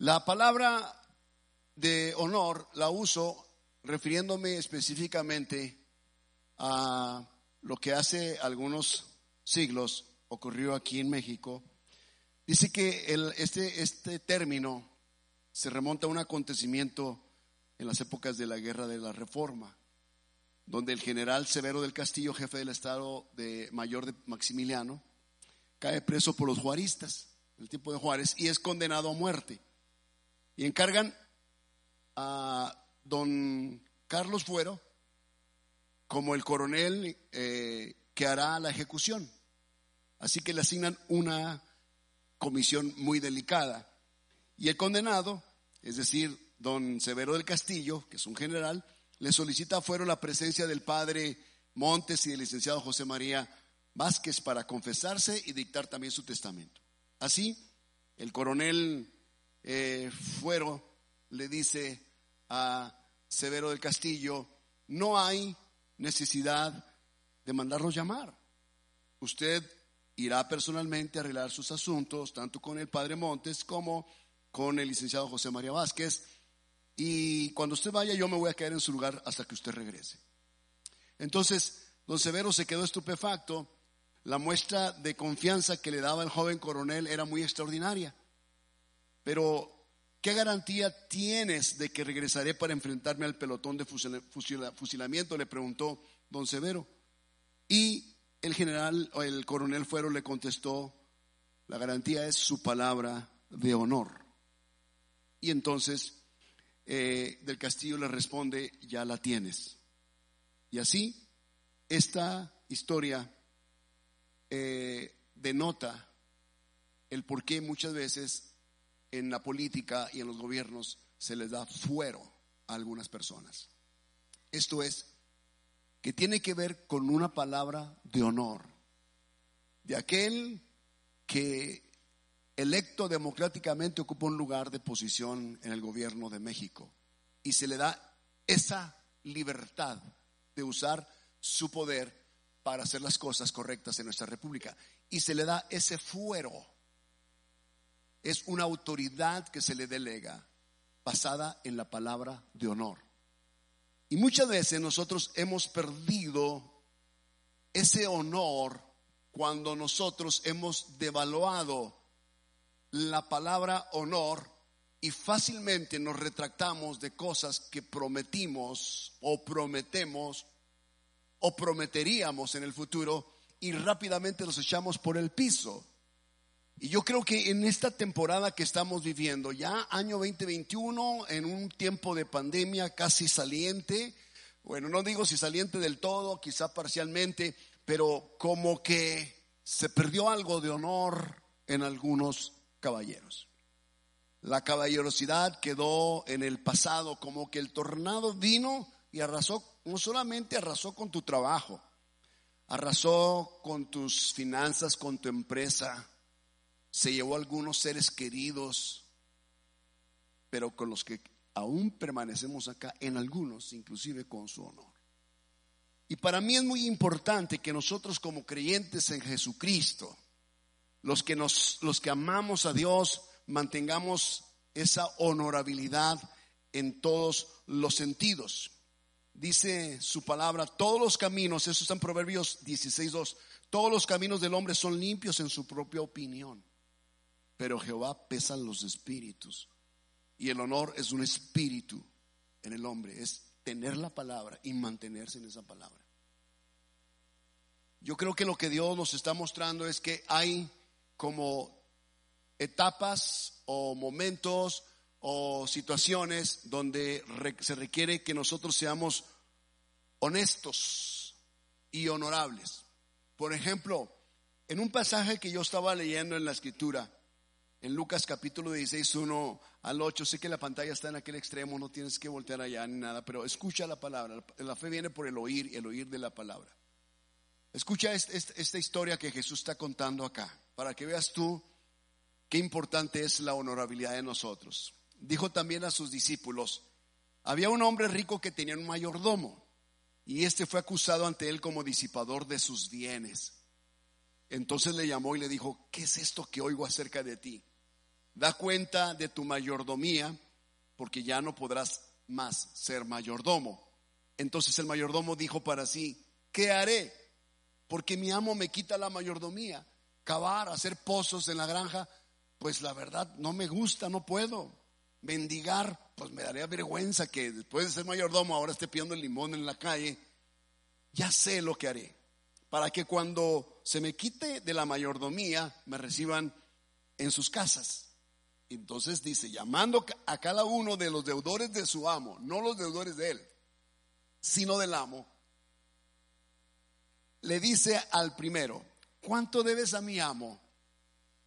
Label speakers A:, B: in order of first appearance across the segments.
A: La palabra de honor la uso refiriéndome específicamente a lo que hace algunos siglos ocurrió aquí en México. Dice que el, este, este término se remonta a un acontecimiento en las épocas de la Guerra de la Reforma, donde el general Severo del Castillo, jefe del Estado de Mayor de Maximiliano, cae preso por los juaristas, el tiempo de Juárez, y es condenado a muerte. Y encargan a don Carlos Fuero como el coronel eh, que hará la ejecución. Así que le asignan una comisión muy delicada. Y el condenado, es decir, don Severo del Castillo, que es un general, le solicita a Fuero la presencia del padre Montes y del licenciado José María Vázquez para confesarse y dictar también su testamento. Así, el coronel eh, Fuero le dice a Severo del Castillo, no hay necesidad de mandarlos llamar. Usted irá personalmente a arreglar sus asuntos, tanto con el padre Montes como con el licenciado José María Vázquez, y cuando usted vaya yo me voy a quedar en su lugar hasta que usted regrese. Entonces, don Severo se quedó estupefacto la muestra de confianza que le daba el joven coronel era muy extraordinaria. Pero, ¿qué garantía tienes de que regresaré para enfrentarme al pelotón de fusilamiento? Le preguntó don Severo. Y el general o el coronel Fuero le contestó, la garantía es su palabra de honor. Y entonces eh, del Castillo le responde, ya la tienes. Y así, esta historia eh, denota el por qué muchas veces en la política y en los gobiernos se les da fuero a algunas personas. Esto es, que tiene que ver con una palabra de honor, de aquel que electo democráticamente ocupa un lugar de posición en el gobierno de México y se le da esa libertad de usar su poder para hacer las cosas correctas en nuestra república. Y se le da ese fuero. Es una autoridad que se le delega basada en la palabra de honor. Y muchas veces nosotros hemos perdido ese honor cuando nosotros hemos devaluado la palabra honor y fácilmente nos retractamos de cosas que prometimos o prometemos o prometeríamos en el futuro y rápidamente los echamos por el piso. Y yo creo que en esta temporada que estamos viviendo, ya año 2021, en un tiempo de pandemia casi saliente, bueno, no digo si saliente del todo, quizá parcialmente, pero como que se perdió algo de honor en algunos caballeros. La caballerosidad quedó en el pasado, como que el tornado vino y arrasó no solamente arrasó con tu trabajo, arrasó con tus finanzas, con tu empresa, se llevó algunos seres queridos, pero con los que aún permanecemos acá, en algunos, inclusive con su honor. Y para mí es muy importante que nosotros como creyentes en Jesucristo, los que nos los que amamos a Dios, mantengamos esa honorabilidad en todos los sentidos dice su palabra, todos los caminos, eso está en Proverbios 16.2, todos los caminos del hombre son limpios en su propia opinión, pero Jehová pesa los espíritus. Y el honor es un espíritu en el hombre, es tener la palabra y mantenerse en esa palabra. Yo creo que lo que Dios nos está mostrando es que hay como etapas o momentos o situaciones donde se requiere que nosotros seamos honestos y honorables. Por ejemplo, en un pasaje que yo estaba leyendo en la escritura, en Lucas capítulo 16, 1 al 8, sé que la pantalla está en aquel extremo, no tienes que voltear allá ni nada, pero escucha la palabra. La fe viene por el oír el oír de la palabra. Escucha esta historia que Jesús está contando acá, para que veas tú qué importante es la honorabilidad de nosotros dijo también a sus discípulos, había un hombre rico que tenía un mayordomo y este fue acusado ante él como disipador de sus bienes. Entonces le llamó y le dijo, ¿qué es esto que oigo acerca de ti? Da cuenta de tu mayordomía, porque ya no podrás más ser mayordomo. Entonces el mayordomo dijo para sí, ¿qué haré? Porque mi amo me quita la mayordomía. Cavar, hacer pozos en la granja, pues la verdad no me gusta, no puedo. Mendigar, pues me daría vergüenza que después de ser mayordomo ahora esté pidiendo el limón en la calle. Ya sé lo que haré. Para que cuando se me quite de la mayordomía, me reciban en sus casas. Entonces dice, llamando a cada uno de los deudores de su amo, no los deudores de él, sino del amo, le dice al primero, ¿cuánto debes a mi amo?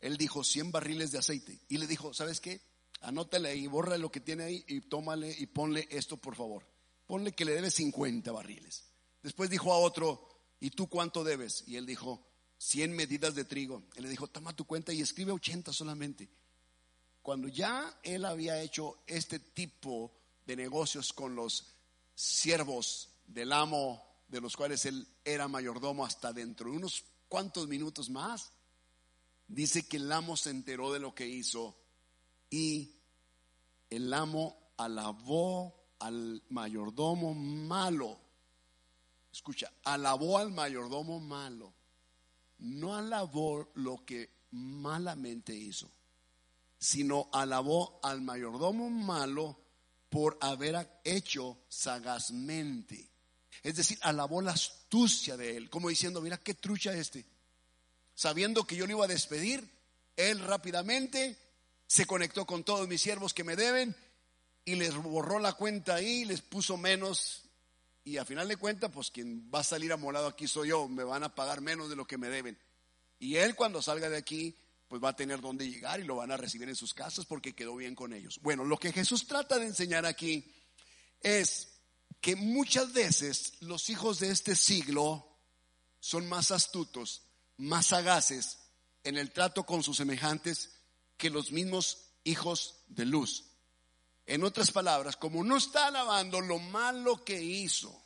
A: Él dijo, 100 barriles de aceite. Y le dijo, ¿sabes qué? Anótale ahí, borra lo que tiene ahí y tómale y ponle esto, por favor. Ponle que le debes 50 barriles. Después dijo a otro, ¿y tú cuánto debes? Y él dijo, 100 medidas de trigo. Él le dijo, toma tu cuenta y escribe 80 solamente. Cuando ya él había hecho este tipo de negocios con los siervos del amo, de los cuales él era mayordomo hasta dentro de unos cuantos minutos más, dice que el amo se enteró de lo que hizo y el amo alabó al mayordomo malo. Escucha, alabó al mayordomo malo. No alabó lo que malamente hizo sino alabó al mayordomo malo por haber hecho sagazmente. Es decir, alabó la astucia de él, como diciendo, mira qué trucha este. Sabiendo que yo le iba a despedir, él rápidamente se conectó con todos mis siervos que me deben y les borró la cuenta ahí, les puso menos y a final de cuentas, pues quien va a salir amolado aquí soy yo, me van a pagar menos de lo que me deben. Y él cuando salga de aquí pues va a tener donde llegar y lo van a recibir en sus casas porque quedó bien con ellos. Bueno, lo que Jesús trata de enseñar aquí es que muchas veces los hijos de este siglo son más astutos, más sagaces en el trato con sus semejantes que los mismos hijos de luz. En otras palabras, como no está alabando lo malo que hizo,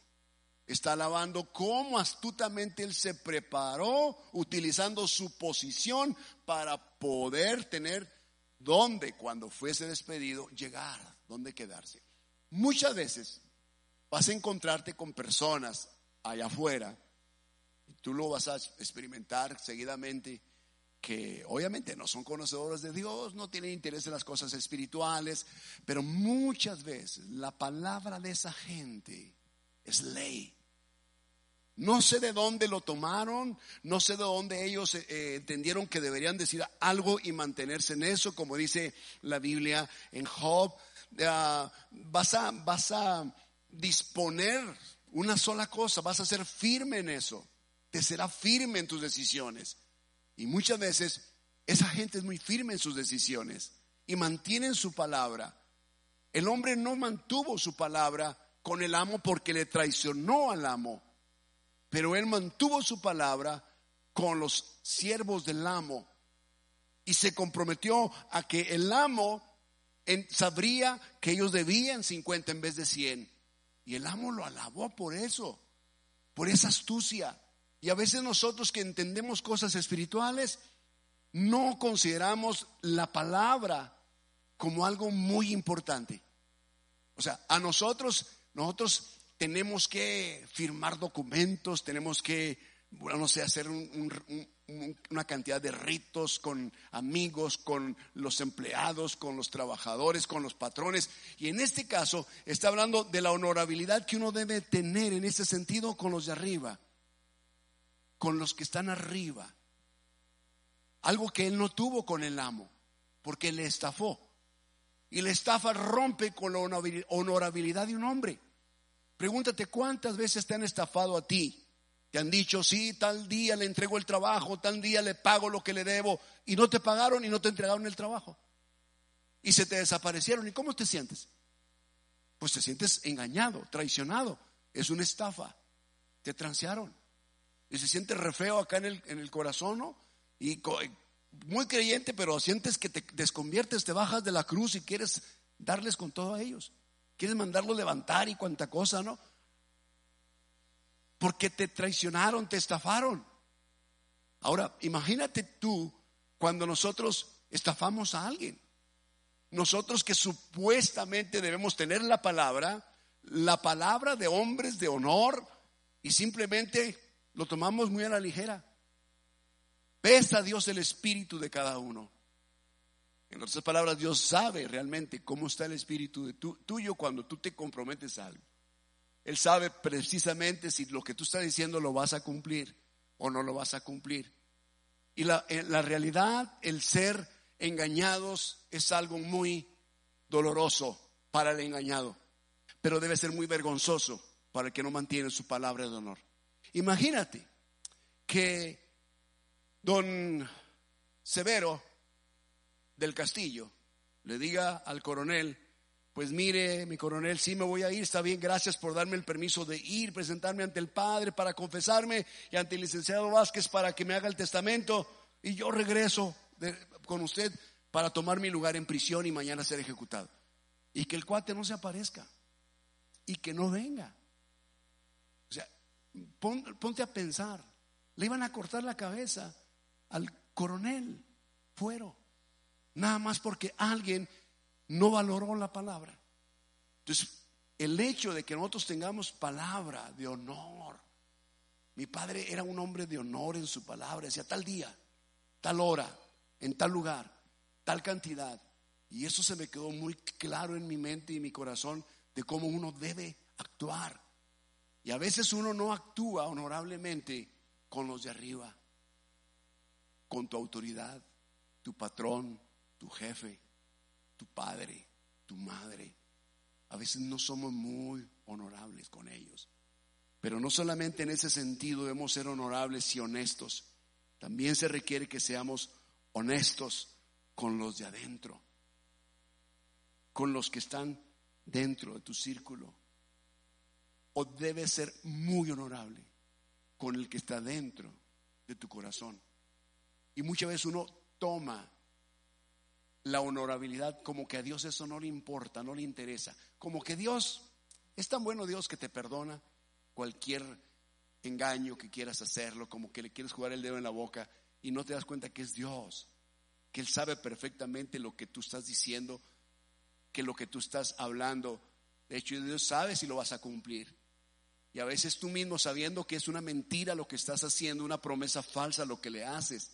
A: Está alabando cómo astutamente él se preparó utilizando su posición para poder tener donde cuando fuese despedido llegar, donde quedarse. Muchas veces vas a encontrarte con personas allá afuera y tú lo vas a experimentar seguidamente que obviamente no son conocedores de Dios, no tienen interés en las cosas espirituales, pero muchas veces la palabra de esa gente es ley. No sé de dónde lo tomaron, no sé de dónde ellos eh, eh, entendieron que deberían decir algo y mantenerse en eso, como dice la Biblia en Job. Ah, vas, a, vas a disponer una sola cosa, vas a ser firme en eso, te será firme en tus decisiones. Y muchas veces esa gente es muy firme en sus decisiones y mantienen su palabra. El hombre no mantuvo su palabra con el amo porque le traicionó al amo pero él mantuvo su palabra con los siervos del amo y se comprometió a que el amo sabría que ellos debían 50 en vez de 100. Y el amo lo alabó por eso, por esa astucia. Y a veces nosotros que entendemos cosas espirituales, no consideramos la palabra como algo muy importante. O sea, a nosotros, nosotros tenemos que firmar documentos, tenemos que, no sé, hacer una cantidad de ritos con amigos, con los empleados, con los trabajadores, con los patrones. Y en este caso está hablando de la honorabilidad que uno debe tener en ese sentido con los de arriba, con los que están arriba. Algo que él no tuvo con el amo, porque le estafó. Y la estafa rompe con la honorabilidad de un hombre. Pregúntate cuántas veces te han estafado a ti. Te han dicho, sí, tal día le entrego el trabajo, tal día le pago lo que le debo, y no te pagaron y no te entregaron el trabajo. Y se te desaparecieron. ¿Y cómo te sientes? Pues te sientes engañado, traicionado. Es una estafa. Te transearon. Y se siente re feo acá en el, en el corazón, ¿no? Y muy creyente, pero sientes que te desconviertes, te bajas de la cruz y quieres darles con todo a ellos. Quieres mandarlo levantar y cuanta cosa, ¿no? Porque te traicionaron, te estafaron. Ahora, imagínate tú cuando nosotros estafamos a alguien. nosotros que supuestamente debemos tener la palabra, la palabra de hombres de honor, y simplemente lo tomamos muy a la ligera. Pesa a Dios el espíritu de cada uno. En otras palabras, Dios sabe realmente cómo está el espíritu de tuyo cuando tú te comprometes a algo. Él sabe precisamente si lo que tú estás diciendo lo vas a cumplir o no lo vas a cumplir. Y la, la realidad, el ser engañados es algo muy doloroso para el engañado, pero debe ser muy vergonzoso para el que no mantiene su palabra de honor. Imagínate que don Severo del Castillo le diga al coronel, pues mire, mi coronel, sí me voy a ir, está bien, gracias por darme el permiso de ir, presentarme ante el Padre para confesarme y ante el licenciado Vázquez para que me haga el testamento y yo regreso con usted para tomar mi lugar en prisión y mañana ser ejecutado. Y que el cuate no se aparezca y que no venga. O sea, ponte a pensar, le iban a cortar la cabeza al coronel Fuero, nada más porque alguien no valoró la palabra. Entonces, el hecho de que nosotros tengamos palabra de honor, mi padre era un hombre de honor en su palabra, decía tal día, tal hora, en tal lugar, tal cantidad. Y eso se me quedó muy claro en mi mente y mi corazón de cómo uno debe actuar. Y a veces uno no actúa honorablemente con los de arriba con tu autoridad, tu patrón, tu jefe, tu padre, tu madre. A veces no somos muy honorables con ellos. Pero no solamente en ese sentido debemos ser honorables y honestos, también se requiere que seamos honestos con los de adentro, con los que están dentro de tu círculo. O debe ser muy honorable con el que está dentro de tu corazón. Y muchas veces uno toma la honorabilidad como que a Dios eso no le importa, no le interesa. Como que Dios es tan bueno Dios que te perdona cualquier engaño que quieras hacerlo, como que le quieres jugar el dedo en la boca y no te das cuenta que es Dios, que Él sabe perfectamente lo que tú estás diciendo, que lo que tú estás hablando, de hecho Dios sabe si lo vas a cumplir. Y a veces tú mismo sabiendo que es una mentira lo que estás haciendo, una promesa falsa lo que le haces,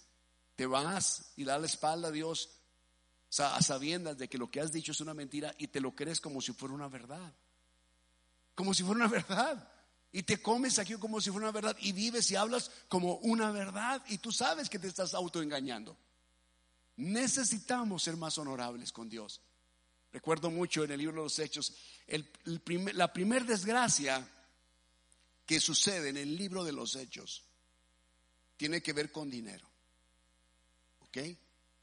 A: te vas y das la espalda a Dios a sabiendas de que lo que has dicho es una mentira y te lo crees como si fuera una verdad. Como si fuera una verdad. Y te comes aquí como si fuera una verdad y vives y hablas como una verdad y tú sabes que te estás autoengañando. Necesitamos ser más honorables con Dios. Recuerdo mucho en el libro de los Hechos, la primer desgracia que sucede en el libro de los Hechos tiene que ver con dinero.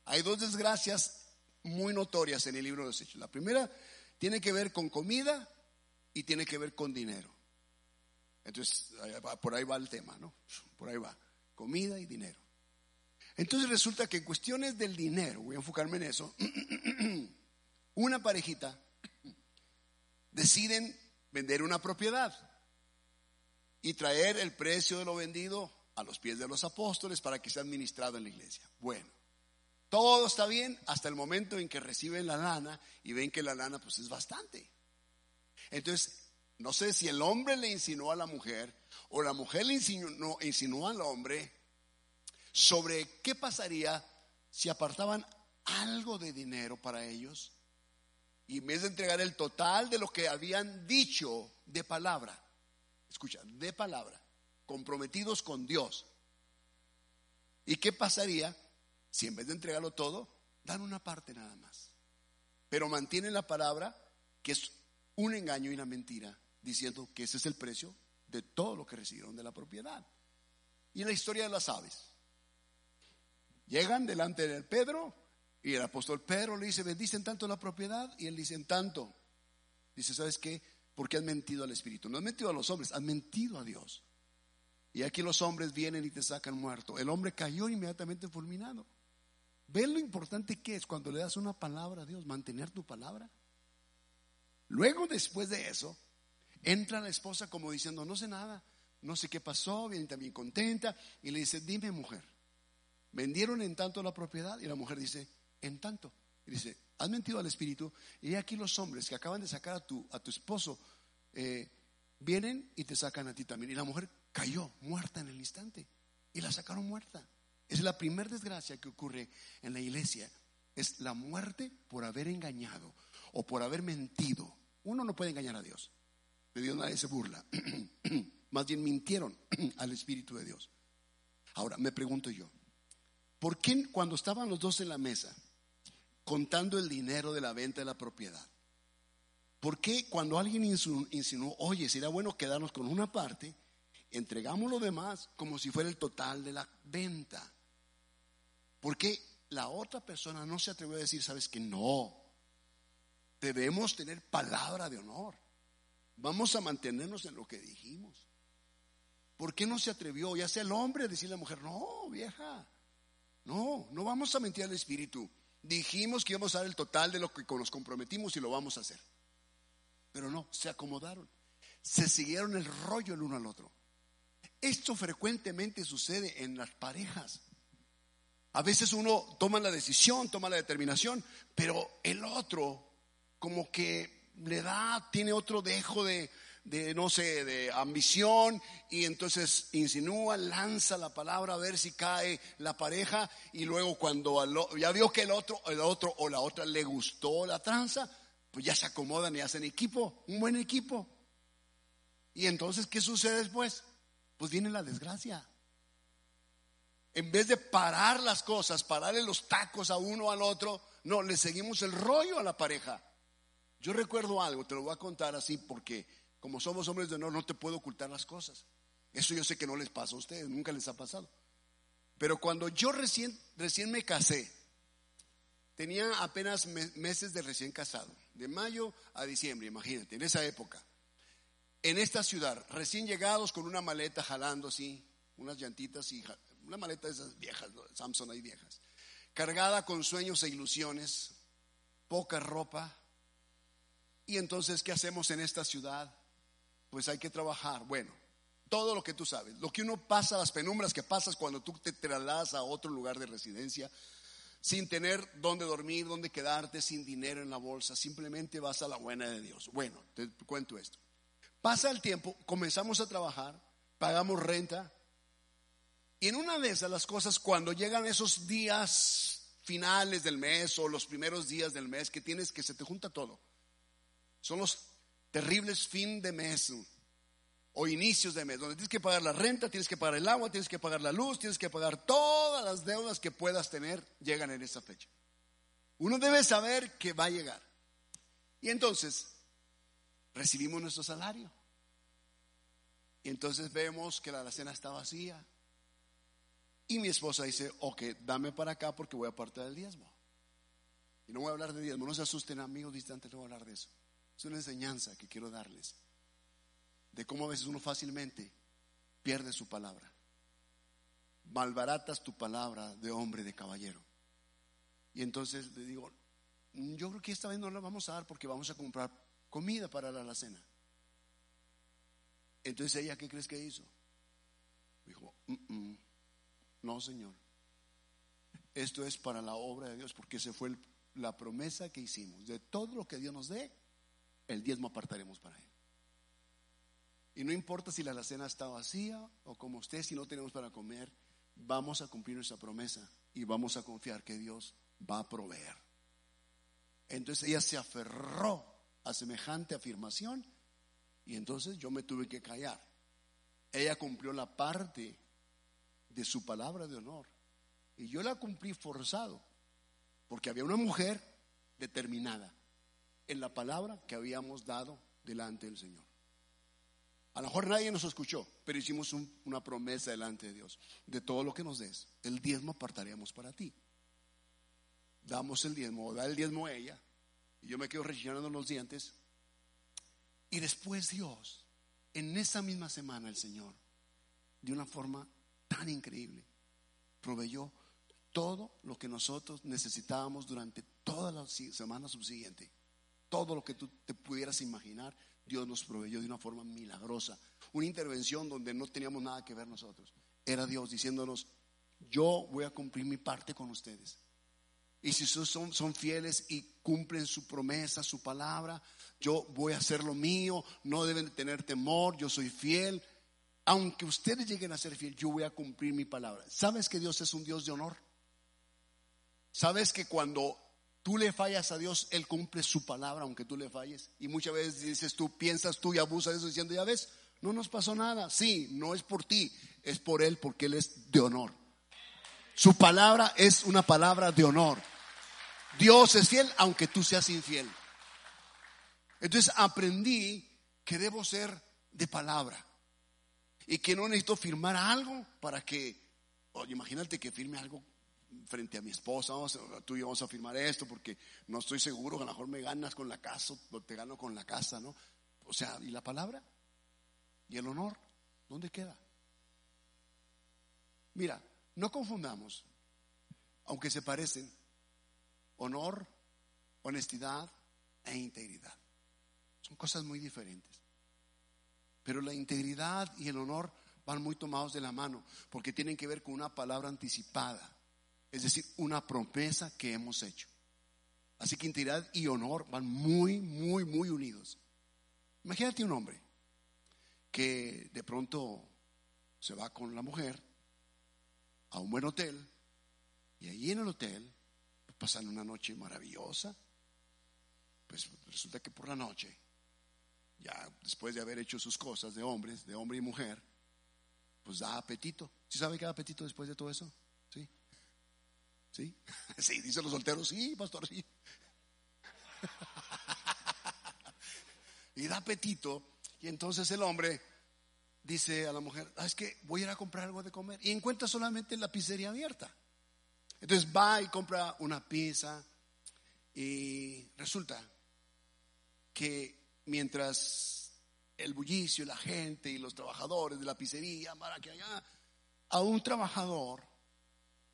A: Hay dos desgracias muy notorias en el libro de los Hechos. La primera tiene que ver con comida y tiene que ver con dinero. Entonces, por ahí va el tema, ¿no? Por ahí va. Comida y dinero. Entonces resulta que en cuestiones del dinero, voy a enfocarme en eso, una parejita deciden vender una propiedad y traer el precio de lo vendido a los pies de los apóstoles para que sea administrado en la iglesia. Bueno, todo está bien hasta el momento en que reciben la lana y ven que la lana pues es bastante. Entonces, no sé si el hombre le insinuó a la mujer o la mujer le insinuó, insinuó al hombre sobre qué pasaría si apartaban algo de dinero para ellos y en vez de entregar el total de lo que habían dicho de palabra, escucha, de palabra, comprometidos con Dios. ¿Y qué pasaría si en vez de entregarlo todo, dan una parte nada más. Pero mantienen la palabra que es un engaño y una mentira, diciendo que ese es el precio de todo lo que recibieron de la propiedad. Y la historia de las aves. Llegan delante de Pedro y el apóstol Pedro le dice, bendicen tanto la propiedad y él dice, en tanto. Dice, ¿sabes qué? Porque has mentido al Espíritu. No has mentido a los hombres, has mentido a Dios. Y aquí los hombres vienen y te sacan muerto. El hombre cayó inmediatamente fulminado. ¿Ves lo importante que es cuando le das una palabra a Dios, mantener tu palabra? Luego, después de eso, entra la esposa como diciendo, no sé nada, no sé qué pasó, viene también contenta, y le dice, dime mujer, ¿vendieron en tanto la propiedad? Y la mujer dice, en tanto. Y dice, has mentido al Espíritu. Y aquí los hombres que acaban de sacar a tu, a tu esposo, eh, vienen y te sacan a ti también. Y la mujer cayó muerta en el instante. Y la sacaron muerta. Es la primera desgracia que ocurre en la iglesia. Es la muerte por haber engañado o por haber mentido. Uno no puede engañar a Dios. De Dios nadie se burla. Más bien mintieron al Espíritu de Dios. Ahora, me pregunto yo, ¿por qué cuando estaban los dos en la mesa, contando el dinero de la venta de la propiedad, ¿por qué cuando alguien insinuó, oye, sería bueno quedarnos con una parte, entregamos lo demás como si fuera el total de la venta? ¿Por qué la otra persona no se atrevió a decir, sabes que no? Debemos tener palabra de honor. Vamos a mantenernos en lo que dijimos. ¿Por qué no se atrevió, ya sea el hombre, a decirle a la mujer, no, vieja, no, no vamos a mentir al Espíritu. Dijimos que íbamos a dar el total de lo que nos comprometimos y lo vamos a hacer. Pero no, se acomodaron. Se siguieron el rollo el uno al otro. Esto frecuentemente sucede en las parejas. A veces uno toma la decisión, toma la determinación, pero el otro como que le da, tiene otro dejo de, de, no sé, de ambición y entonces insinúa, lanza la palabra a ver si cae la pareja y luego cuando ya vio que el otro, el otro o la otra le gustó la tranza, pues ya se acomodan y hacen equipo, un buen equipo. Y entonces, ¿qué sucede después? Pues viene la desgracia. En vez de parar las cosas, pararle los tacos a uno al otro, no, le seguimos el rollo a la pareja. Yo recuerdo algo, te lo voy a contar así porque como somos hombres de honor no te puedo ocultar las cosas. Eso yo sé que no les pasa a ustedes, nunca les ha pasado. Pero cuando yo recién, recién me casé, tenía apenas meses de recién casado, de mayo a diciembre, imagínate, en esa época. En esta ciudad, recién llegados con una maleta jalando así, unas llantitas y una maleta de esas viejas, Samsung ahí viejas, cargada con sueños e ilusiones, poca ropa, y entonces, ¿qué hacemos en esta ciudad? Pues hay que trabajar. Bueno, todo lo que tú sabes, lo que uno pasa, las penumbras que pasas cuando tú te trasladas a otro lugar de residencia, sin tener dónde dormir, dónde quedarte, sin dinero en la bolsa, simplemente vas a la buena de Dios. Bueno, te cuento esto. Pasa el tiempo, comenzamos a trabajar, pagamos renta, y en una de esas las cosas, cuando llegan esos días finales del mes o los primeros días del mes que tienes que se te junta todo, son los terribles fin de mes o inicios de mes, donde tienes que pagar la renta, tienes que pagar el agua, tienes que pagar la luz, tienes que pagar todas las deudas que puedas tener, llegan en esa fecha. Uno debe saber que va a llegar. Y entonces recibimos nuestro salario. Y entonces vemos que la alacena está vacía. Y mi esposa dice, ok, dame para acá porque voy a apartar del diezmo. Y no voy a hablar de diezmo, no se asusten amigos distantes, no voy a hablar de eso. Es una enseñanza que quiero darles de cómo a veces uno fácilmente pierde su palabra. Malbaratas tu palabra de hombre, de caballero. Y entonces le digo, yo creo que esta vez no la vamos a dar porque vamos a comprar comida para la cena. Entonces ella, ¿qué crees que hizo? Dijo, no, Señor. Esto es para la obra de Dios porque se fue la promesa que hicimos. De todo lo que Dios nos dé, el diezmo apartaremos para él. Y no importa si la alacena está vacía o como usted, si no tenemos para comer, vamos a cumplir nuestra promesa y vamos a confiar que Dios va a proveer. Entonces ella se aferró a semejante afirmación y entonces yo me tuve que callar. Ella cumplió la parte de su palabra de honor y yo la cumplí forzado porque había una mujer determinada en la palabra que habíamos dado delante del Señor. A lo mejor nadie nos escuchó, pero hicimos una promesa delante de Dios. De todo lo que nos des, el diezmo apartaríamos para ti. Damos el diezmo, o da el diezmo a ella, y yo me quedo rechinando los dientes. Y después Dios, en esa misma semana el Señor, de una forma tan increíble, proveyó todo lo que nosotros necesitábamos durante toda la semana subsiguiente todo lo que tú te pudieras imaginar, Dios nos proveyó de una forma milagrosa. Una intervención donde no teníamos nada que ver nosotros. Era Dios diciéndonos, yo voy a cumplir mi parte con ustedes. Y si son, son fieles y cumplen su promesa, su palabra, yo voy a hacer lo mío, no deben de tener temor, yo soy fiel. Aunque ustedes lleguen a ser fiel, yo voy a cumplir mi palabra. ¿Sabes que Dios es un Dios de honor? ¿Sabes que cuando tú le fallas a Dios, Él cumple su palabra aunque tú le falles? Y muchas veces dices tú, piensas tú y abusas de eso diciendo, ya ves, no nos pasó nada. Sí, no es por ti, es por Él porque Él es de honor. Su palabra es una palabra de honor. Dios es fiel aunque tú seas infiel. Entonces aprendí que debo ser de palabra y que no necesito firmar algo para que, oye, imagínate que firme algo frente a mi esposa, vamos, tú y yo vamos a firmar esto porque no estoy seguro, a lo mejor me ganas con la casa o te gano con la casa, ¿no? O sea, ¿y la palabra? ¿Y el honor? ¿Dónde queda? Mira, no confundamos, aunque se parecen, honor, honestidad e integridad. Son cosas muy diferentes. Pero la integridad y el honor van muy tomados de la mano porque tienen que ver con una palabra anticipada, es decir, una promesa que hemos hecho. Así que integridad y honor van muy, muy, muy unidos. Imagínate un hombre que de pronto se va con la mujer a un buen hotel y allí en el hotel pasan una noche maravillosa. Pues resulta que por la noche, ya después de haber hecho sus cosas de hombres, de hombre y mujer, pues da apetito. ¿Sí sabe que da apetito después de todo eso? Sí. ¿Sí? Sí, dicen los solteros, sí, pastor, sí. y da apetito. Y entonces el hombre dice a la mujer, ah, es que voy a ir a comprar algo de comer. Y encuentra solamente la pizzería abierta. Entonces va y compra una pizza y resulta que mientras el bullicio, la gente y los trabajadores de la pizzería, para que allá, a un trabajador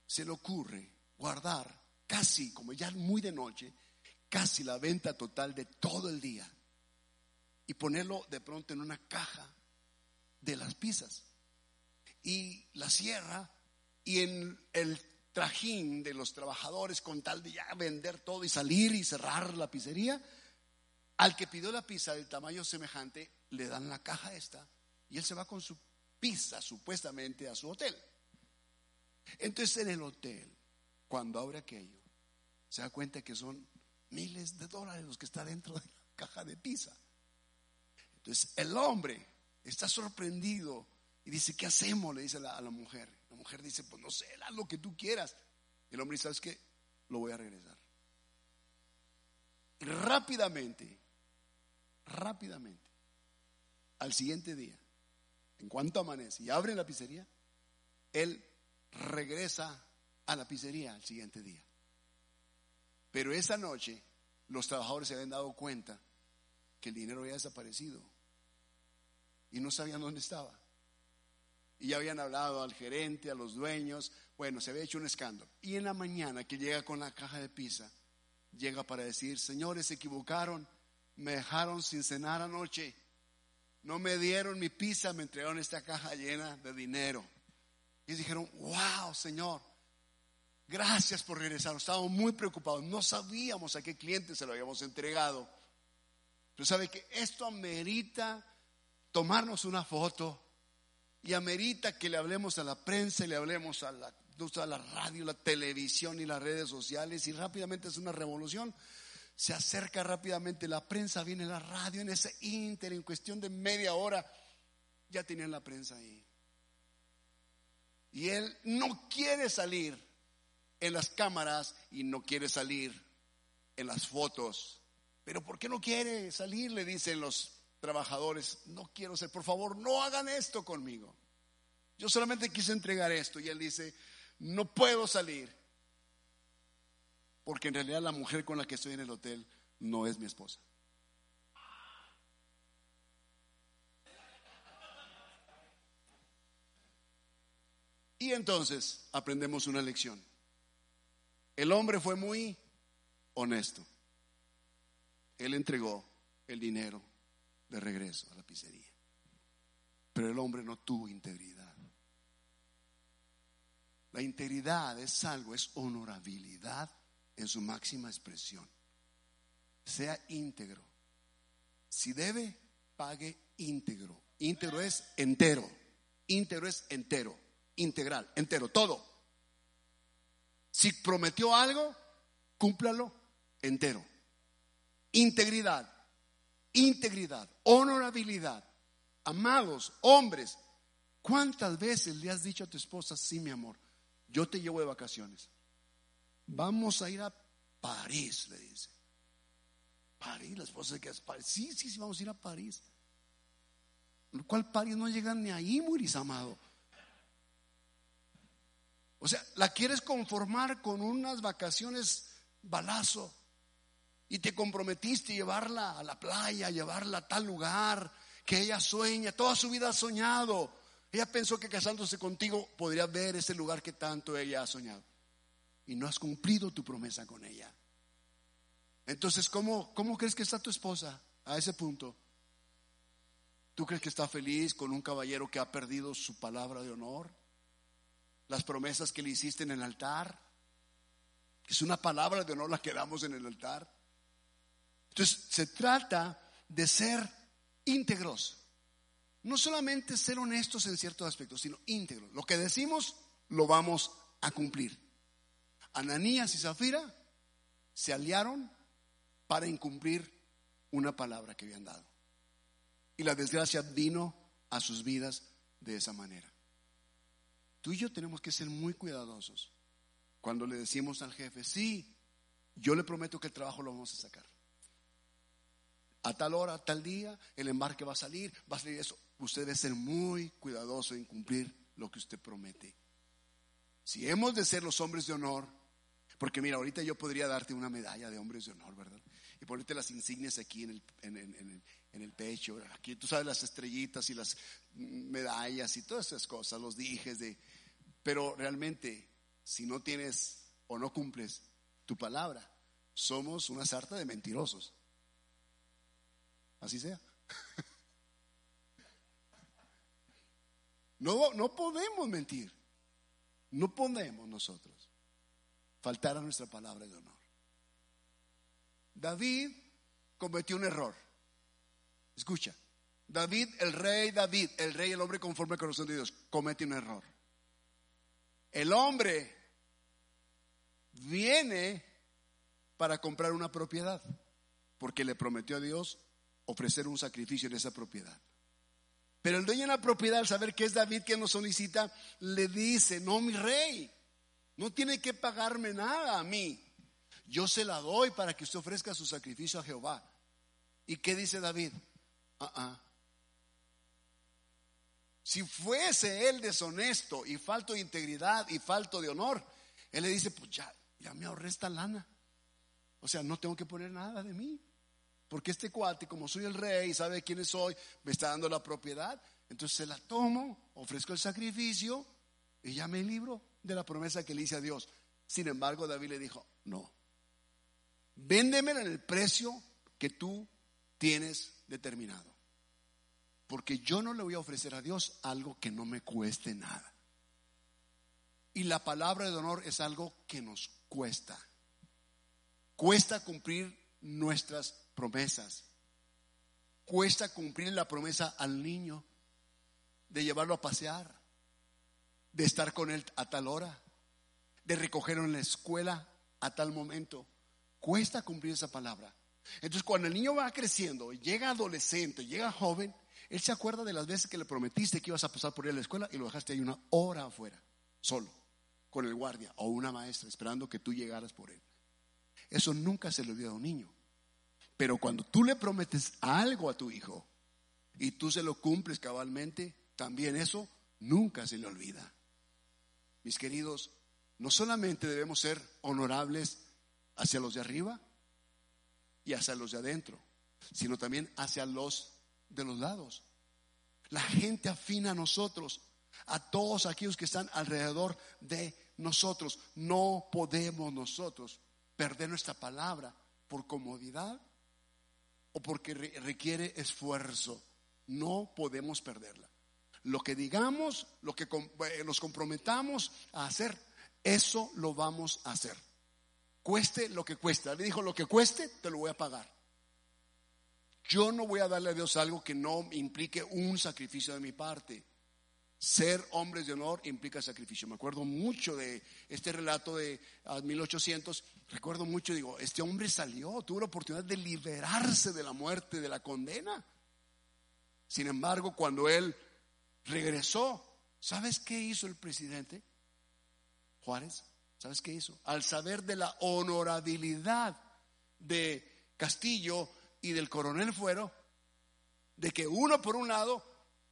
A: se le ocurre guardar casi, como ya muy de noche, casi la venta total de todo el día y ponerlo de pronto en una caja de las pizzas. Y la cierra y en el trajín de los trabajadores con tal de ya vender todo y salir y cerrar la pizzería, al que pidió la pizza del tamaño semejante, le dan la caja esta y él se va con su pizza supuestamente a su hotel. Entonces en el hotel, cuando abre aquello, se da cuenta que son miles de dólares los que está dentro de la caja de pizza. Entonces el hombre está sorprendido y dice, ¿qué hacemos? Le dice la, a la mujer. La mujer dice, pues no sé, haz lo que tú quieras. El hombre dice, ¿sabes qué? Lo voy a regresar. Rápidamente, rápidamente, al siguiente día, en cuanto amanece y abre la pizzería, él regresa a la pizzería al siguiente día. Pero esa noche los trabajadores se habían dado cuenta que el dinero había desaparecido y no sabían dónde estaba. Y ya habían hablado al gerente, a los dueños. Bueno, se había hecho un escándalo. Y en la mañana que llega con la caja de pizza, llega para decir, señores, se equivocaron, me dejaron sin cenar anoche, no me dieron mi pizza, me entregaron esta caja llena de dinero. Y dijeron, wow, Señor, gracias por regresar. Estábamos muy preocupados, no sabíamos a qué cliente se lo habíamos entregado. Pero sabe que esto amerita tomarnos una foto y amerita que le hablemos a la prensa y le hablemos a la, a la radio, la televisión y las redes sociales y rápidamente es una revolución. Se acerca rápidamente la prensa, viene la radio en ese inter, en cuestión de media hora, ya tenían la prensa ahí. Y él no quiere salir en las cámaras y no quiere salir en las fotos. Pero ¿por qué no quiere salir? Le dicen los trabajadores, no quiero ser, por favor, no hagan esto conmigo. Yo solamente quise entregar esto y él dice, no puedo salir, porque en realidad la mujer con la que estoy en el hotel no es mi esposa. Y entonces aprendemos una lección. El hombre fue muy honesto. Él entregó el dinero de regreso a la pizzería. Pero el hombre no tuvo integridad. La integridad es algo, es honorabilidad en su máxima expresión. Sea íntegro. Si debe, pague íntegro. Íntegro es entero. Íntegro es entero. Integral, entero, todo. Si prometió algo, cúmplalo entero. Integridad, integridad, honorabilidad. Amados, hombres, ¿cuántas veces le has dicho a tu esposa, sí, mi amor, yo te llevo de vacaciones? Vamos a ir a París, le dice. París, la esposa que es París. Sí, sí, sí, vamos a ir a París. ¿Cuál París no llega ni ahí, Muris, amado? O sea, la quieres conformar con unas vacaciones balazo y te comprometiste a llevarla a la playa, llevarla a tal lugar que ella sueña, toda su vida ha soñado. Ella pensó que casándose contigo podría ver ese lugar que tanto ella ha soñado. Y no has cumplido tu promesa con ella. Entonces, ¿cómo, crees que está tu esposa a ese punto? ¿Tú crees que está feliz con un caballero que ha perdido su palabra de honor? Las promesas que le hiciste en el altar. Es una palabra de honor la que damos en el altar. Entonces, se trata de ser íntegros. No solamente ser honestos en ciertos aspectos, sino íntegros. Lo que decimos lo vamos a cumplir. Ananías y Zafira se aliaron para incumplir una palabra que habían dado. Y la desgracia vino a sus vidas de esa manera. Tú y yo tenemos que ser muy cuidadosos cuando le decimos al jefe, sí, yo le prometo que el trabajo lo vamos a sacar a tal hora, a tal día, el embarque va a salir, va a salir eso. Usted debe ser muy cuidadoso en cumplir lo que usted promete. Si hemos de ser los hombres de honor, porque mira, ahorita yo podría darte una medalla de hombres de honor, ¿verdad? Y ponerte las insignias aquí en el, en, el pecho, aquí tú sabes las estrellitas y las medallas y todas esas cosas, los dijes de... Pero realmente, si no tienes o no cumples tu palabra, somos una sarta de mentirosos. Así sea. No, no podemos mentir. No podemos nosotros faltar a nuestra palabra de honor. David cometió un error. Escucha, David, el rey David, el rey, el hombre conforme al corazón de Dios, comete un error. El hombre viene para comprar una propiedad porque le prometió a Dios ofrecer un sacrificio en esa propiedad. Pero el dueño de la propiedad, al saber que es David quien lo solicita, le dice, no, mi rey, no tiene que pagarme nada a mí. Yo se la doy para que usted ofrezca su sacrificio a Jehová. ¿Y qué dice David? Ah, ah. Si fuese él deshonesto y falto de integridad y falto de honor, él le dice, pues ya, ya me ahorré esta lana. O sea, no tengo que poner nada de mí. Porque este cuate, como soy el rey, sabe quién soy, me está dando la propiedad. Entonces se la tomo, ofrezco el sacrificio y ya me libro de la promesa que le hice a Dios. Sin embargo, David le dijo, no, véndemela en el precio que tú tienes determinado. Porque yo no le voy a ofrecer a Dios algo que no me cueste nada. Y la palabra de honor es algo que nos cuesta. Cuesta cumplir nuestras promesas. Cuesta cumplir la promesa al niño de llevarlo a pasear, de estar con él a tal hora, de recogerlo en la escuela a tal momento. Cuesta cumplir esa palabra. Entonces cuando el niño va creciendo, llega adolescente, llega joven, él se acuerda de las veces que le prometiste que ibas a pasar por él a la escuela y lo dejaste ahí una hora afuera, solo, con el guardia o una maestra, esperando que tú llegaras por él. Eso nunca se le olvida a un niño. Pero cuando tú le prometes algo a tu hijo y tú se lo cumples cabalmente, también eso nunca se le olvida. Mis queridos, no solamente debemos ser honorables hacia los de arriba y hacia los de adentro, sino también hacia los de los lados. La gente afina a nosotros, a todos aquellos que están alrededor de nosotros. No podemos nosotros perder nuestra palabra por comodidad o porque requiere esfuerzo. No podemos perderla. Lo que digamos, lo que eh, nos comprometamos a hacer, eso lo vamos a hacer. cueste lo que cueste. Le dijo, lo que cueste, te lo voy a pagar. Yo no voy a darle a Dios algo que no implique un sacrificio de mi parte. Ser hombres de honor implica sacrificio. Me acuerdo mucho de este relato de 1800. Recuerdo mucho, digo, este hombre salió, tuvo la oportunidad de liberarse de la muerte, de la condena. Sin embargo, cuando él regresó, ¿sabes qué hizo el presidente? Juárez, ¿sabes qué hizo? Al saber de la honorabilidad de Castillo y del coronel Fuero, de que uno por un lado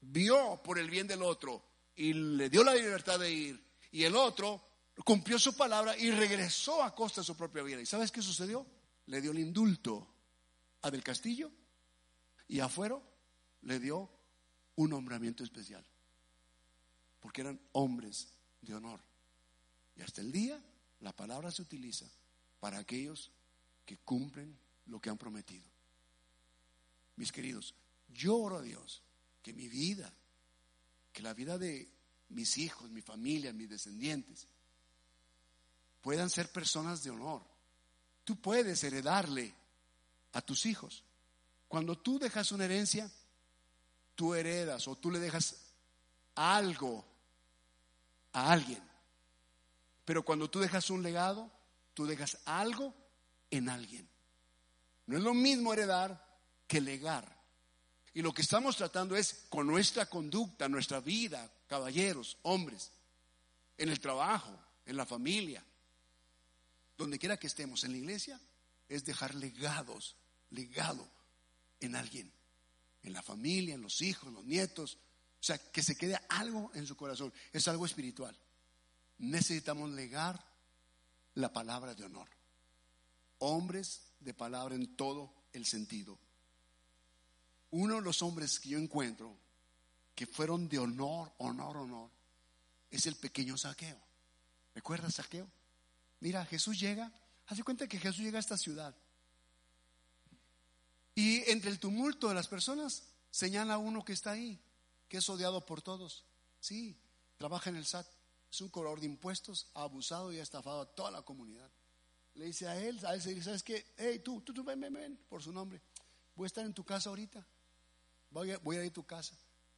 A: vio por el bien del otro y le dio la libertad de ir, y el otro cumplió su palabra y regresó a costa de su propia vida. ¿Y sabes qué sucedió? Le dio el indulto a Del Castillo y a Fuero le dio un nombramiento especial, porque eran hombres de honor. Y hasta el día la palabra se utiliza para aquellos que cumplen lo que han prometido. Mis queridos, yo oro a Dios que mi vida, que la vida de mis hijos, mi familia, mis descendientes, puedan ser personas de honor. Tú puedes heredarle a tus hijos. Cuando tú dejas una herencia, tú heredas o tú le dejas algo a alguien. Pero cuando tú dejas un legado, tú dejas algo en alguien. No es lo mismo heredar que legar. Y lo que estamos tratando es con nuestra conducta, nuestra vida, caballeros, hombres, en el trabajo, en la familia, donde quiera que estemos, en la iglesia, es dejar legados, legado en alguien, en la familia, en los hijos, en los nietos. O sea, que se quede algo en su corazón. Es algo espiritual. Necesitamos legar la palabra de honor. Hombres de palabra en todo el sentido uno de los hombres que yo encuentro que fueron de honor, honor, honor, es el pequeño saqueo. ¿Recuerdas saqueo? Mira, Jesús llega, hace cuenta que Jesús llega a esta ciudad. Y entre el tumulto de las personas señala a uno que está ahí, que es odiado por todos. Sí, trabaja en el SAT, es un cobrador de impuestos, ha abusado y ha estafado a toda la comunidad. Le dice a él, a él se dice, ¿sabes qué? Hey, tú, tú, tú, ven, ven, ven, por su nombre. Voy a estar en tu casa ahorita voy a, ir a tu casa.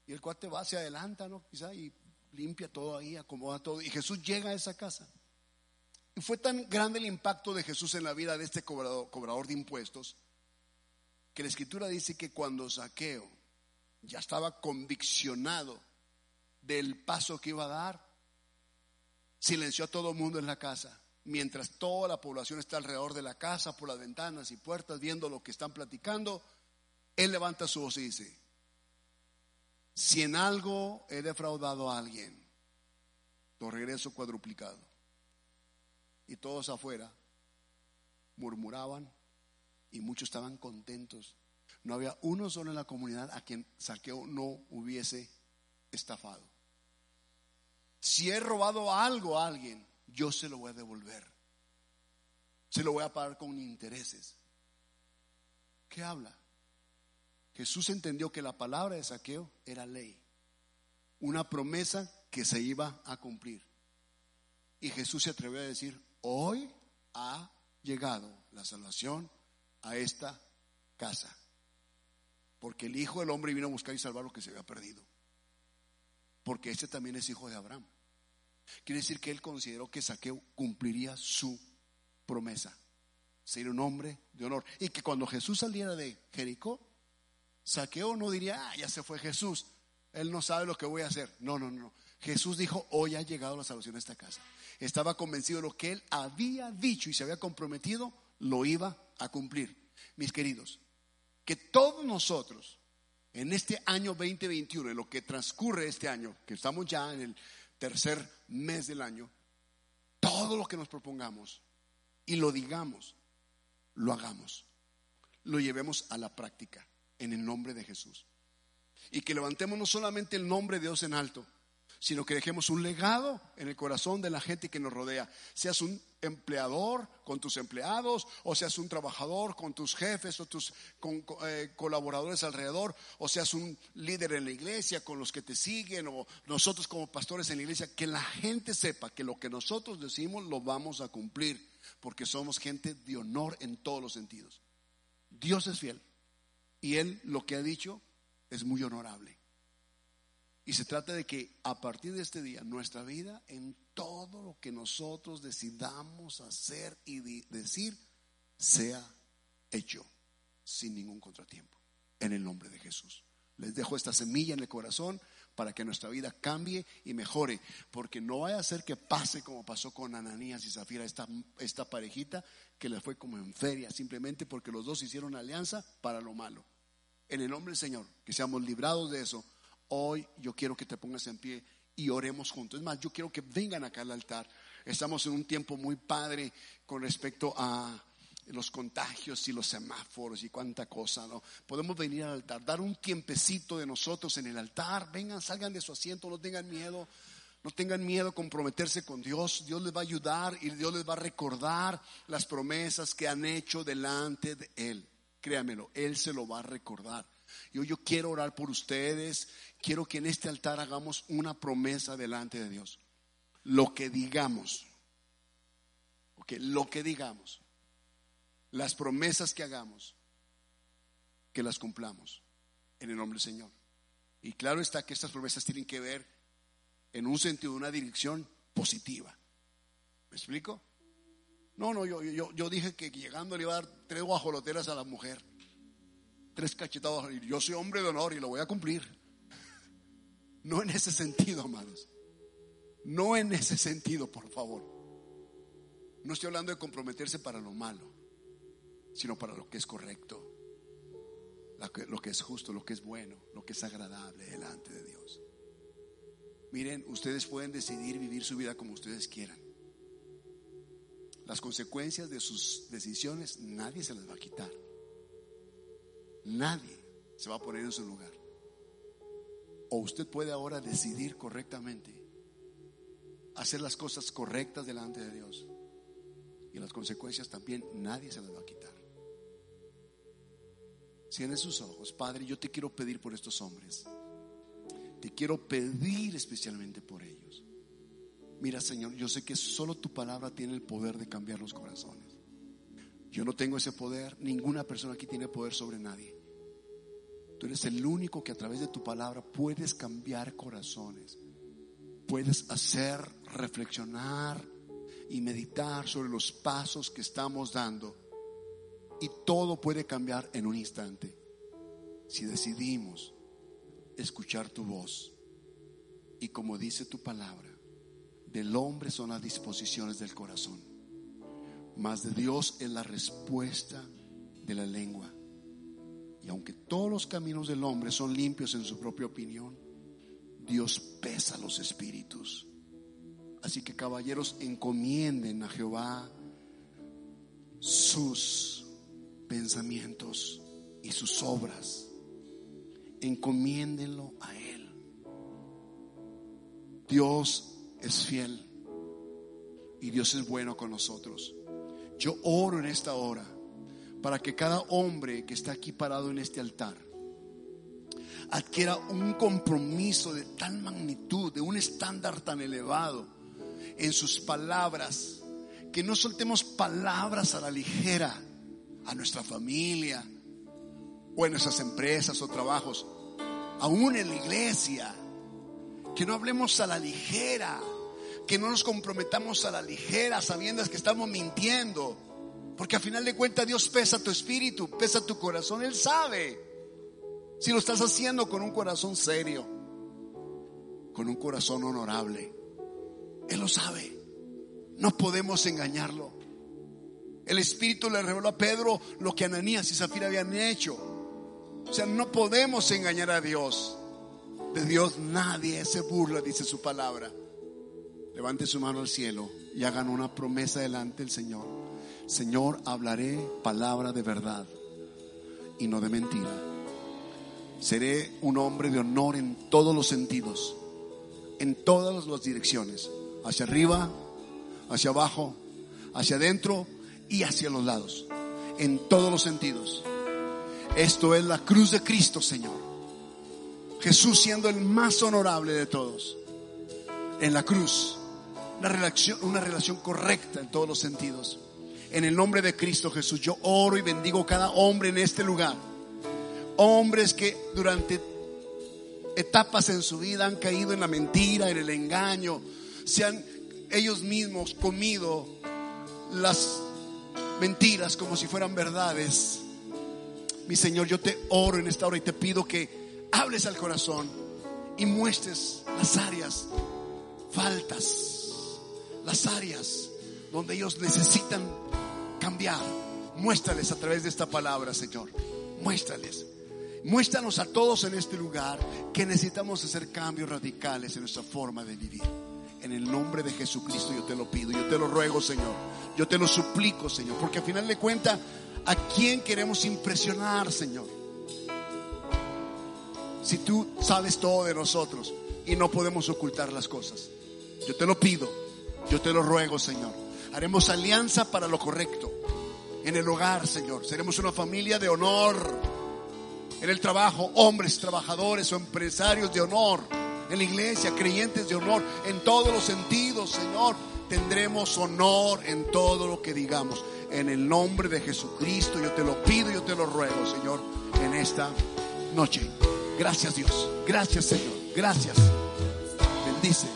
A: Y el cuate va, se adelanta, ¿no? Quizá y limpia todo ahí, acomoda todo. Y Jesús llega a esa casa. Y fue tan grande el impacto de Jesús en la vida de este cobrador, cobrador de impuestos, que la escritura dice que cuando Saqueo ya estaba conviccionado del paso que iba a dar, silenció a todo el mundo en la casa, mientras toda la población está alrededor de la casa, por las ventanas y puertas, viendo lo que están platicando, él levanta su voz y dice, si en algo he defraudado a alguien, lo regreso cuadruplicado. Y todos afuera murmuraban y muchos estaban contentos. No había uno solo en la comunidad a quien Saqueo no hubiese estafado. Si he robado algo a alguien, yo se lo voy a devolver. Se lo voy a pagar con intereses. ¿Qué habla? Jesús entendió que la palabra de saqueo era ley, una promesa que se iba a cumplir. Y Jesús se atrevió a decir, hoy ha llegado la salvación a esta casa, porque el Hijo del Hombre vino a buscar y salvar lo que se había perdido, porque este también es hijo de Abraham. Quiere decir que él consideró que Saqueo cumpliría su promesa, ser un hombre de honor, y que cuando Jesús saliera de Jericó, Saqueo no diría, ah, ya se fue Jesús, él no sabe lo que voy a hacer. No, no, no. Jesús dijo, hoy ha llegado la salvación a esta casa. Estaba convencido de lo que él había dicho y se había comprometido, lo iba a cumplir. Mis queridos, que todos nosotros, en este año 2021, en lo que transcurre este año, que estamos ya en el tercer mes del año, todo lo que nos propongamos y lo digamos, lo hagamos, lo llevemos a la práctica en el nombre de Jesús. Y que levantemos no solamente el nombre de Dios en alto, sino que dejemos un legado en el corazón de la gente que nos rodea. Seas un empleador con tus empleados, o seas un trabajador con tus jefes o tus eh, colaboradores alrededor, o seas un líder en la iglesia con los que te siguen, o nosotros como pastores en la iglesia, que la gente sepa que lo que nosotros decimos lo vamos a cumplir, porque somos gente de honor en todos los sentidos. Dios es fiel y Él lo que ha dicho es muy honorable. Y se trata de que a partir de este día nuestra vida en todo lo que nosotros decidamos hacer y decir sea hecho sin ningún contratiempo. En el nombre de Jesús. Les dejo esta semilla en el corazón para que nuestra vida cambie y mejore, porque no vaya a ser que pase como pasó con Ananías y Zafira, esta, esta parejita que le fue como en feria, simplemente porque los dos hicieron alianza para lo malo. En el nombre del Señor, que seamos librados de eso Hoy yo quiero que te pongas en pie y oremos juntos. Es más, yo quiero que vengan acá al altar. Estamos en un tiempo muy padre con respecto a los contagios y los semáforos y cuánta cosa, ¿no? Podemos venir al altar, dar un tiempecito de nosotros en el altar. Vengan, salgan de su asiento, no tengan miedo. No tengan miedo a comprometerse con Dios. Dios les va a ayudar y Dios les va a recordar las promesas que han hecho delante de Él. Créanmelo, Él se lo va a recordar. Yo, yo quiero orar por ustedes. Quiero que en este altar hagamos una promesa delante de Dios. Lo que digamos. Ok, lo que digamos. Las promesas que hagamos. Que las cumplamos. En el nombre del Señor. Y claro está que estas promesas tienen que ver en un sentido, una dirección positiva. ¿Me explico? No, no, yo, yo, yo dije que llegando le iba a dar tres guajoloteras a la mujer tres cachetados. Yo soy hombre de honor y lo voy a cumplir. No en ese sentido, amados. No en ese sentido, por favor. No estoy hablando de comprometerse para lo malo, sino para lo que es correcto, lo que es justo, lo que es bueno, lo que es agradable delante de Dios. Miren, ustedes pueden decidir vivir su vida como ustedes quieran. Las consecuencias de sus decisiones nadie se las va a quitar. Nadie se va a poner en su lugar. O usted puede ahora decidir correctamente, hacer las cosas correctas delante de Dios. Y las consecuencias también nadie se las va a quitar. Cierre sus ojos. Padre, yo te quiero pedir por estos hombres. Te quiero pedir especialmente por ellos. Mira, Señor, yo sé que solo tu palabra tiene el poder de cambiar los corazones. Yo no tengo ese poder, ninguna persona aquí tiene poder sobre nadie. Tú eres el único que a través de tu palabra puedes cambiar corazones. Puedes hacer reflexionar y meditar sobre los pasos que estamos dando. Y todo puede cambiar en un instante si decidimos escuchar tu voz. Y como dice tu palabra, del hombre son las disposiciones del corazón, mas de Dios es la respuesta de la lengua. Y aunque todos los caminos del hombre son limpios en su propia opinión, Dios pesa los espíritus. Así que caballeros, encomienden a Jehová sus pensamientos y sus obras. Encomiéndenlo a Él. Dios es fiel y Dios es bueno con nosotros. Yo oro en esta hora para que cada hombre que está aquí parado en este altar adquiera un compromiso de tal magnitud, de un estándar tan elevado en sus palabras, que no soltemos palabras a la ligera a nuestra familia o en nuestras empresas o trabajos, aún en la iglesia, que no hablemos a la ligera, que no nos comprometamos a la ligera sabiendo que estamos mintiendo porque al final de cuentas Dios pesa tu espíritu, pesa tu corazón. Él sabe si lo estás haciendo con un corazón serio, con un corazón honorable. Él lo sabe. No podemos engañarlo. El Espíritu le reveló a Pedro lo que Ananías y Zafira habían hecho. O sea, no podemos engañar a Dios. De Dios nadie se burla, dice su palabra. Levante su mano al cielo y hagan una promesa delante del Señor. Señor, hablaré palabra de verdad y no de mentira. Seré un hombre de honor en todos los sentidos. en todas las direcciones, hacia arriba, hacia abajo, hacia adentro y hacia los lados, en todos los sentidos. Esto es la cruz de Cristo, Señor. Jesús siendo el más honorable de todos. En la cruz, una relación, una relación correcta en todos los sentidos. En el nombre de Cristo Jesús, yo oro y bendigo cada hombre en este lugar. Hombres que durante etapas en su vida han caído en la mentira, en el engaño, se han ellos mismos comido las mentiras como si fueran verdades. Mi Señor, yo te oro en esta hora y te pido que hables al corazón y muestres las áreas faltas, las áreas donde ellos necesitan cambiar. Muéstrales a través de esta palabra, Señor. Muéstrales. Muéstranos a todos en este lugar que necesitamos hacer cambios radicales en nuestra forma de vivir. En el nombre de Jesucristo yo te lo pido, yo te lo ruego, Señor. Yo te lo suplico, Señor, porque al final de cuentas, ¿a quién queremos impresionar, Señor? Si tú sabes todo de nosotros y no podemos ocultar las cosas. Yo te lo pido, yo te lo ruego, Señor. Haremos alianza para lo correcto. En el hogar, Señor. Seremos una familia de honor en el trabajo, hombres trabajadores o empresarios de honor, en la iglesia, creyentes de honor, en todos los sentidos, Señor, tendremos honor en todo lo que digamos. En el nombre de Jesucristo, yo te lo pido, yo te lo ruego, Señor, en esta noche. Gracias Dios, gracias Señor, gracias. Bendice.